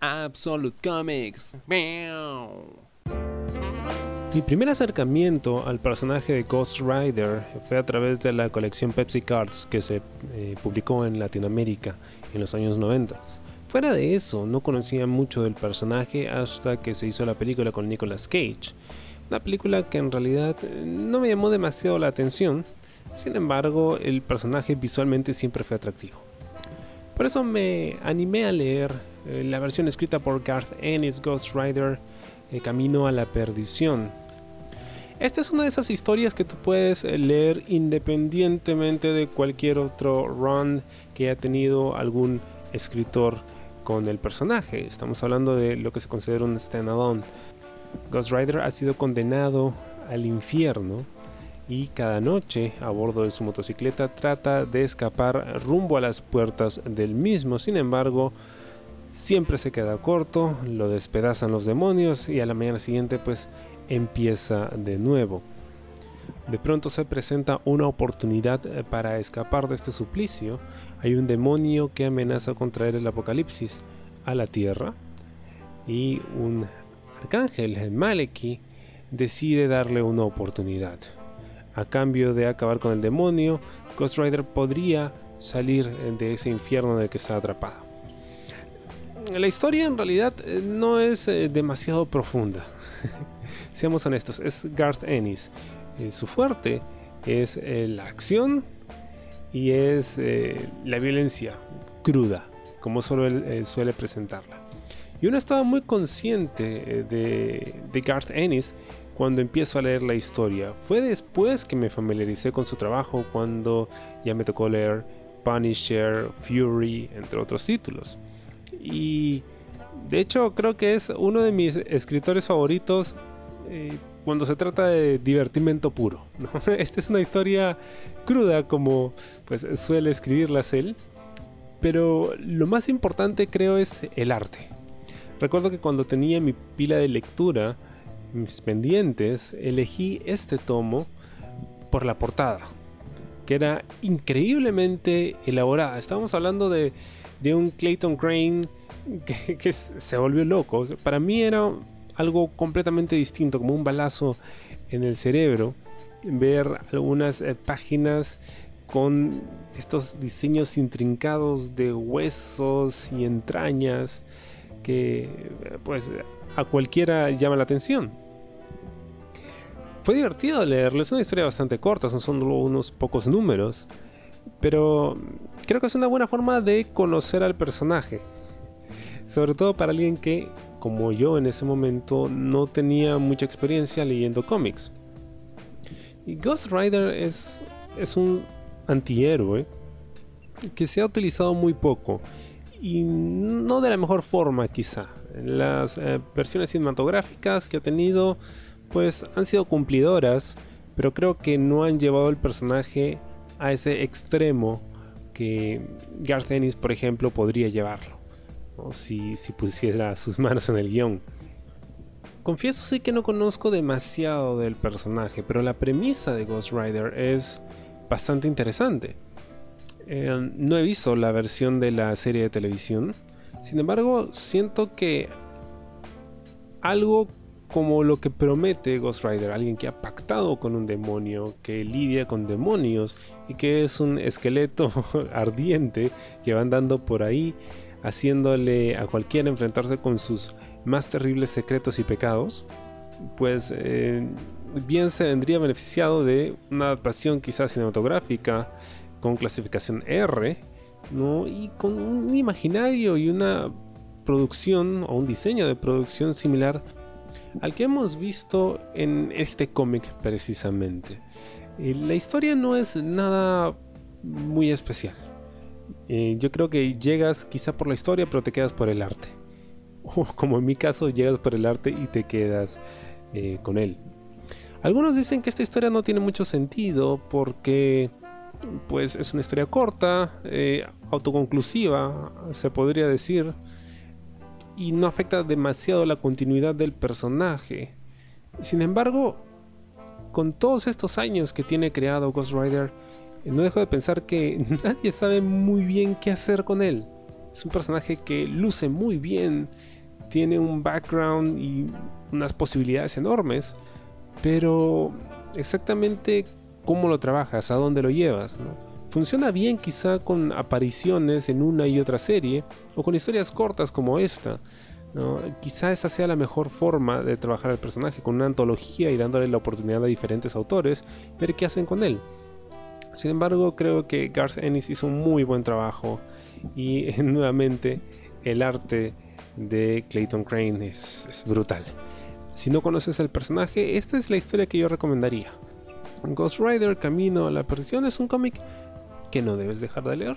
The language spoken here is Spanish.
Absolute Comics. Mi primer acercamiento al personaje de Ghost Rider fue a través de la colección Pepsi Cards que se eh, publicó en Latinoamérica en los años 90. Fuera de eso, no conocía mucho del personaje hasta que se hizo la película con Nicolas Cage. Una película que en realidad eh, no me llamó demasiado la atención, sin embargo el personaje visualmente siempre fue atractivo. Por eso me animé a leer eh, la versión escrita por Garth Ennis Ghost Rider Camino a la Perdición. Esta es una de esas historias que tú puedes eh, leer independientemente de cualquier otro run que haya tenido algún escritor con el personaje. Estamos hablando de lo que se considera un standalone. Ghost Rider ha sido condenado al infierno y cada noche a bordo de su motocicleta trata de escapar rumbo a las puertas del mismo. Sin embargo, siempre se queda corto, lo despedazan los demonios y a la mañana siguiente pues empieza de nuevo. De pronto se presenta una oportunidad eh, para escapar de este suplicio. Hay un demonio que amenaza con traer el apocalipsis a la tierra y un arcángel, Maleki, decide darle una oportunidad. A cambio de acabar con el demonio, Ghost Rider podría salir de ese infierno en el que está atrapado la historia en realidad eh, no es eh, demasiado profunda. Seamos honestos, es Garth Ennis. Eh, su fuerte es la acción y es la violencia cruda, como solo él suele presentarla. Y uno estaba muy consciente de, de Garth Ennis cuando empiezo a leer la historia. Fue después que me familiaricé con su trabajo, cuando ya me tocó leer Punisher, Fury, entre otros títulos. Y de hecho creo que es uno de mis escritores favoritos eh, cuando se trata de divertimento puro. Esta es una historia cruda como pues suele escribirlas él. Pero lo más importante creo es el arte. Recuerdo que cuando tenía mi pila de lectura, mis pendientes, elegí este tomo por la portada, que era increíblemente elaborada. Estábamos hablando de de un Clayton Crane que, se volvió loco. para mí era algo completamente distinto, como un balazo en el cerebro, ver algunas eh, páginas con estos diseños intrincados de huesos y entrañas que pues a cualquiera llama la atención. Fue divertido leerlo, es una historia bastante corta, son solo unos pocos números, pero creo que es una buena forma de conocer al personaje. Sobre todo para alguien que, como yo en ese momento, no tenía mucha experiencia leyendo cómics. Ghost Rider es, es un antihéroe que se ha utilizado muy poco y no de la mejor forma quizá. Las eh, versiones cinematográficas que ha tenido pues han sido cumplidoras, pero creo que no han llevado el personaje a ese extremo que Garth Ennis, por ejemplo, podría llevarlo, si, si pusiera sus manos en el guion. Confieso sí que no conozco demasiado del personaje, pero la premisa de Ghost Rider es bastante interesante. Eh, no he visto la versión de la serie de televisión, sin embargo siento que algo como lo que promete Ghost Rider, alguien que ha pactado con un demonio, que lidia con demonios y que es un esqueleto ardiente que va andando por ahí haciéndole a cualquiera enfrentarse con sus más terribles secretos y pecados, pues eh, bien se vendría beneficiado de una adaptación quizás cinematográfica con clasificación R, ¿no? y con un imaginario y una producción o un diseño de producción similar al que hemos visto en este cómic precisamente. la historia no es nada muy especial. Eh, yo creo que llegas quizá por la historia, pero te quedas por el arte. O como en mi caso, llegas por el arte y te quedas eh, con él. Algunos dicen que esta historia no tiene mucho sentido porque pues es una historia corta, eh, autoconclusiva, se podría decir y no afecta demasiado la continuidad del personaje. Sin embargo, con todos estos años que tiene creado Ghost Rider, no dejo de pensar que nadie sabe muy bien qué hacer con él. Es un personaje que luce muy bien, tiene un background y unas posibilidades enormes, pero exactamente cómo lo trabajas, a dónde lo llevas. Funciona bien quizá con apariciones en una y otra serie o con historias cortas como esta. Quizá esa sea la mejor forma de trabajar el personaje, con una antología y dándole la oportunidad a diferentes autores, ver qué hacen con él. Sin embargo, creo que Garth Ennis hizo un muy buen trabajo y nuevamente el arte de Clayton Crane es, brutal. Si no conoces el personaje, esta es la historia que yo recomendaría. Ghost Rider Camino a la Perdición es un cómic que no debes dejar de leer.